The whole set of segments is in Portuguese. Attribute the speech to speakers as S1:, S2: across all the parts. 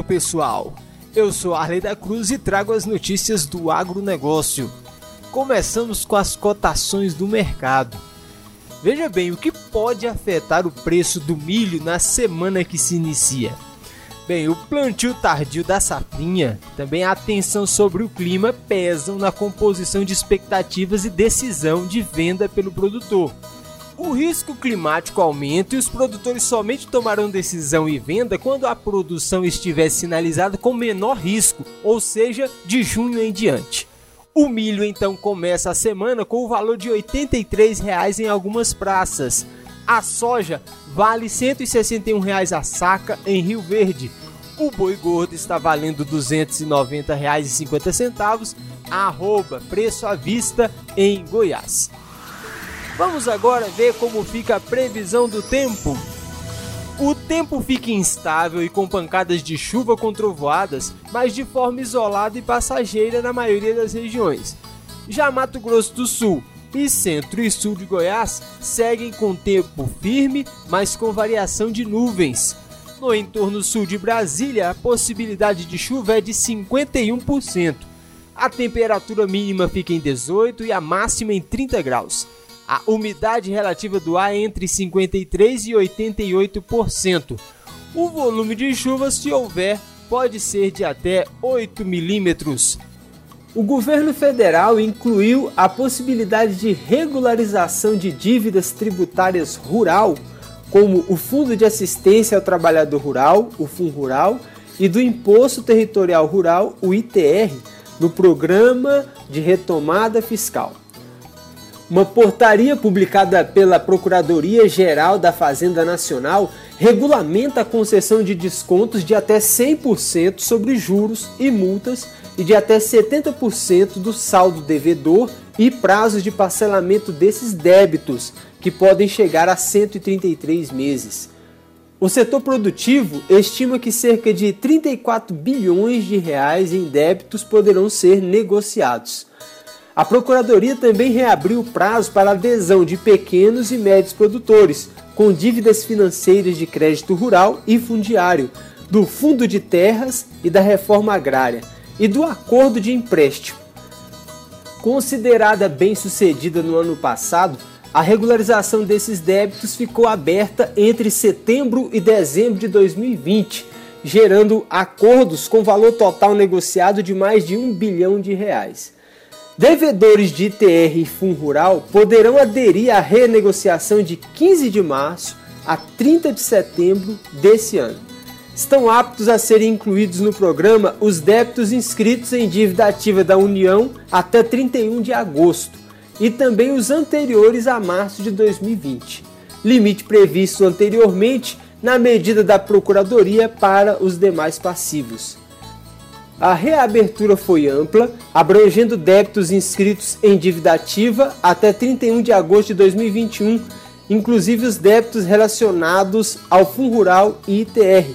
S1: pessoal! Eu sou Arley da Cruz e trago as notícias do agronegócio. Começamos com as cotações do mercado. Veja bem, o que pode afetar o preço do milho na semana que se inicia? Bem, o plantio tardio da safrinha, também a atenção sobre o clima pesam na composição de expectativas e decisão de venda pelo produtor. O risco climático aumenta e os produtores somente tomarão decisão e venda quando a produção estiver sinalizada com menor risco, ou seja, de junho em diante. O milho então começa a semana com o valor de 83 reais em algumas praças. A soja vale 161 reais a saca em Rio Verde. O boi gordo está valendo R$ 290,50, arroba preço à vista em Goiás. Vamos agora ver como fica a previsão do tempo. O tempo fica instável e com pancadas de chuva com trovoadas, mas de forma isolada e passageira na maioria das regiões. Já Mato Grosso do Sul e centro e sul de Goiás seguem com tempo firme, mas com variação de nuvens. No entorno sul de Brasília, a possibilidade de chuva é de 51%. A temperatura mínima fica em 18 e a máxima em 30 graus. A umidade relativa do ar é entre 53% e 88%. O volume de chuva, se houver, pode ser de até 8 milímetros. O governo federal incluiu a possibilidade de regularização de dívidas tributárias rural, como o Fundo de Assistência ao Trabalhador Rural, o FUNRURAL, e do Imposto Territorial Rural, o ITR, no Programa de Retomada Fiscal. Uma portaria publicada pela Procuradoria-Geral da Fazenda Nacional regulamenta a concessão de descontos de até 100% sobre juros e multas e de até 70% do saldo devedor e prazos de parcelamento desses débitos, que podem chegar a 133 meses. O setor produtivo estima que cerca de 34 bilhões de reais em débitos poderão ser negociados. A Procuradoria também reabriu o prazo para adesão de pequenos e médios produtores com dívidas financeiras de crédito rural e fundiário, do Fundo de Terras e da Reforma Agrária e do Acordo de Empréstimo. Considerada bem sucedida no ano passado, a regularização desses débitos ficou aberta entre setembro e dezembro de 2020, gerando acordos com valor total negociado de mais de um bilhão de reais. Devedores de ITR e Fundo Rural poderão aderir à renegociação de 15 de março a 30 de setembro desse ano. Estão aptos a serem incluídos no programa os débitos inscritos em dívida ativa da União até 31 de agosto e também os anteriores a março de 2020, limite previsto anteriormente na medida da Procuradoria para os demais passivos. A reabertura foi ampla, abrangendo débitos inscritos em dívida ativa até 31 de agosto de 2021, inclusive os débitos relacionados ao Fundo Rural e ITR.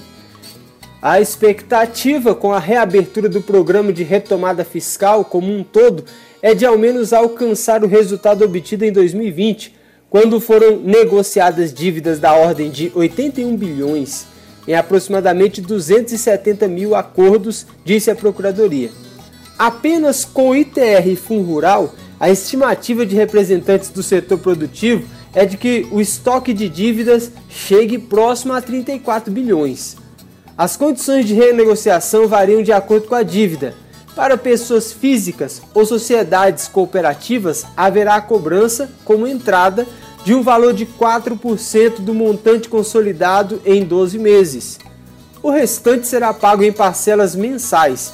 S1: A expectativa com a reabertura do programa de retomada fiscal como um todo é de ao menos alcançar o resultado obtido em 2020, quando foram negociadas dívidas da ordem de 81 bilhões em aproximadamente 270 mil acordos, disse a Procuradoria. Apenas com ITR e Fundo Rural, a estimativa de representantes do setor produtivo é de que o estoque de dívidas chegue próximo a 34 bilhões. As condições de renegociação variam de acordo com a dívida. Para pessoas físicas ou sociedades cooperativas, haverá a cobrança como entrada de um valor de 4% do montante consolidado em 12 meses. O restante será pago em parcelas mensais,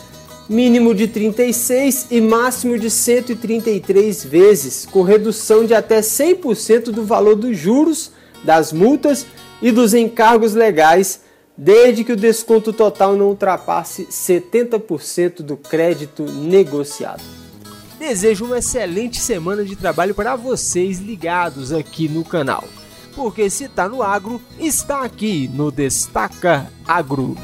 S1: mínimo de 36 e máximo de 133 vezes, com redução de até 100% do valor dos juros, das multas e dos encargos legais, desde que o desconto total não ultrapasse 70% do crédito negociado. Desejo uma excelente semana de trabalho para vocês ligados aqui no canal. Porque se está no agro, está aqui no Destaca Agro.